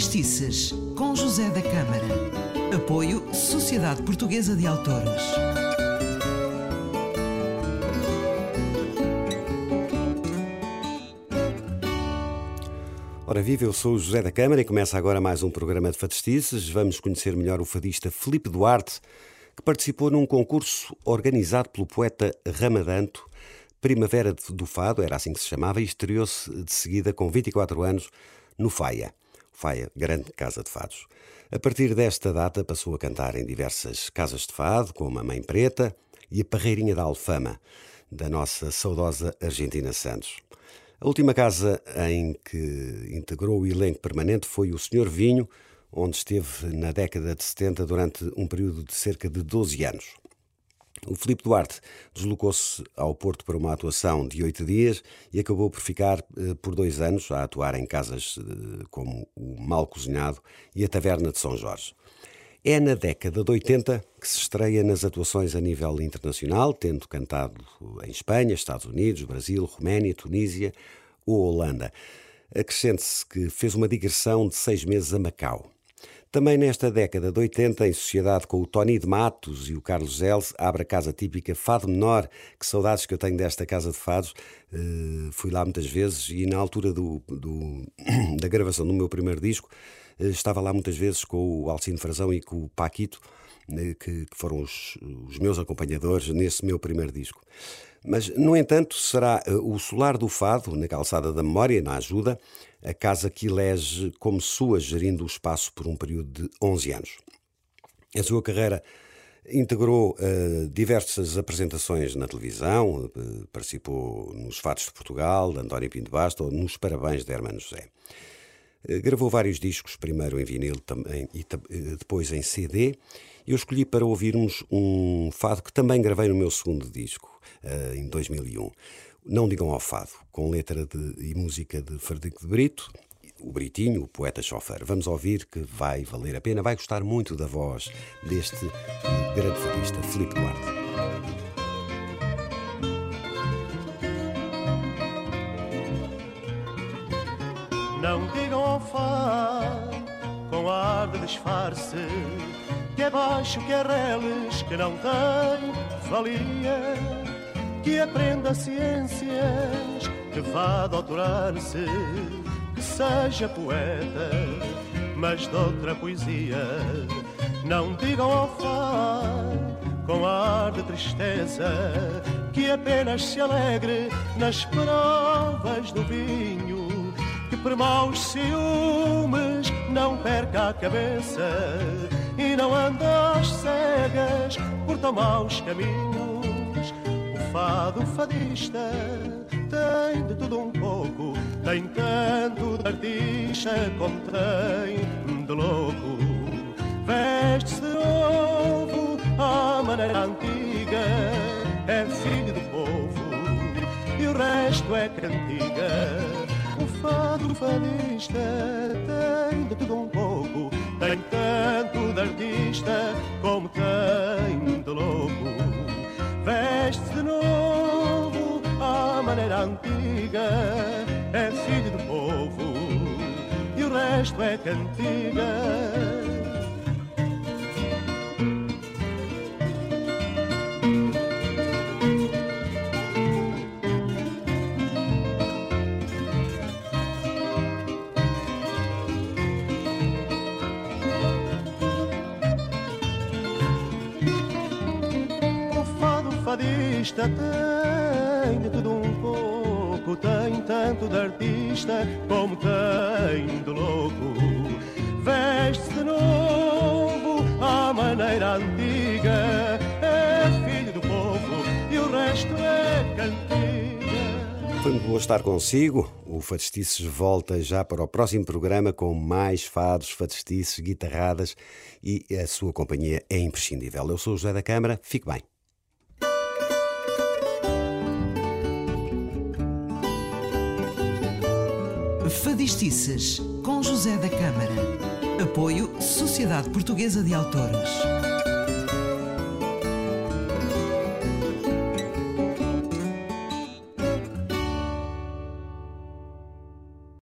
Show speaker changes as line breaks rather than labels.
Fadistices, com José da Câmara. Apoio Sociedade Portuguesa de Autores.
Ora viva, eu sou o José da Câmara e começa agora mais um programa de fadistices. Vamos conhecer melhor o fadista Felipe Duarte, que participou num concurso organizado pelo poeta Ramadanto, Primavera do Fado, era assim que se chamava, e estreou-se de seguida com 24 anos no Faia. Faia, grande casa de fados. A partir desta data passou a cantar em diversas casas de fado, como a Mãe Preta e a Parreirinha da Alfama, da nossa saudosa Argentina Santos. A última casa em que integrou o elenco permanente foi o Senhor Vinho, onde esteve na década de 70 durante um período de cerca de 12 anos. O Filipe Duarte deslocou-se ao Porto para uma atuação de oito dias e acabou por ficar eh, por dois anos a atuar em casas eh, como o Mal Cozinhado e a Taverna de São Jorge. É na década de 80 que se estreia nas atuações a nível internacional, tendo cantado em Espanha, Estados Unidos, Brasil, Roménia, Tunísia ou Holanda. Acrescente-se que fez uma digressão de seis meses a Macau. Também nesta década de 80, em sociedade com o Tony de Matos e o Carlos Els, abre a casa típica Fado Menor. Que saudades que eu tenho desta casa de fados. Uh, fui lá muitas vezes e na altura do, do da gravação do meu primeiro disco, uh, estava lá muitas vezes com o Alcino Frazão e com o Paquito, uh, que, que, foram os, os meus acompanhadores nesse meu primeiro disco. Mas, no entanto, será o Solar do Fado, na calçada da memória, na ajuda, a casa que elege como sua, gerindo o espaço por um período de 11 anos. A sua carreira integrou uh, diversas apresentações na televisão, uh, participou nos Fatos de Portugal, de António Pinto Basto, ou nos Parabéns de Hermano José. Uh, gravou vários discos, primeiro em vinil também, e depois em CD. Eu escolhi para ouvirmos um fado que também gravei no meu segundo disco, em 2001. Não Digam ao Fado, com letra de, e música de Frederico de Brito, o Britinho, o poeta chofer. Vamos ouvir que vai valer a pena, vai gostar muito da voz deste grande fadista, Filipe Duarte.
Não digam fado com ar de disfarce que é baixo, que é reles, que não tem valia que aprenda ciências, que vá doutorar-se, que seja poeta, mas de outra poesia. Não digam far com ar de tristeza que apenas se alegre nas provas do vinho, que por maus ciúmes não perca a cabeça e não ande às cegas por tão maus caminhos fado fadista tem de tudo um pouco, tem tanto de artista como tem de louco. Veste-se novo à maneira antiga, é filho do povo e o resto é cantiga. Fado fadista tem de tudo um pouco, tem tanto de artista como tem de louco. Veste de novo à maneira antiga, é filho do povo. E o resto é cantiga. Fadista tem de tudo um pouco, tem tanto de artista como tem de louco. Veste de novo à maneira antiga, é filho do povo e o resto é cantiga.
Foi muito bom estar consigo. O Fadistices volta já para o próximo programa com mais fados, fadistices, guitarradas e a sua companhia é imprescindível. Eu sou o José da Câmara, fique bem.
Fadistices, com José da Câmara. Apoio Sociedade Portuguesa de Autores.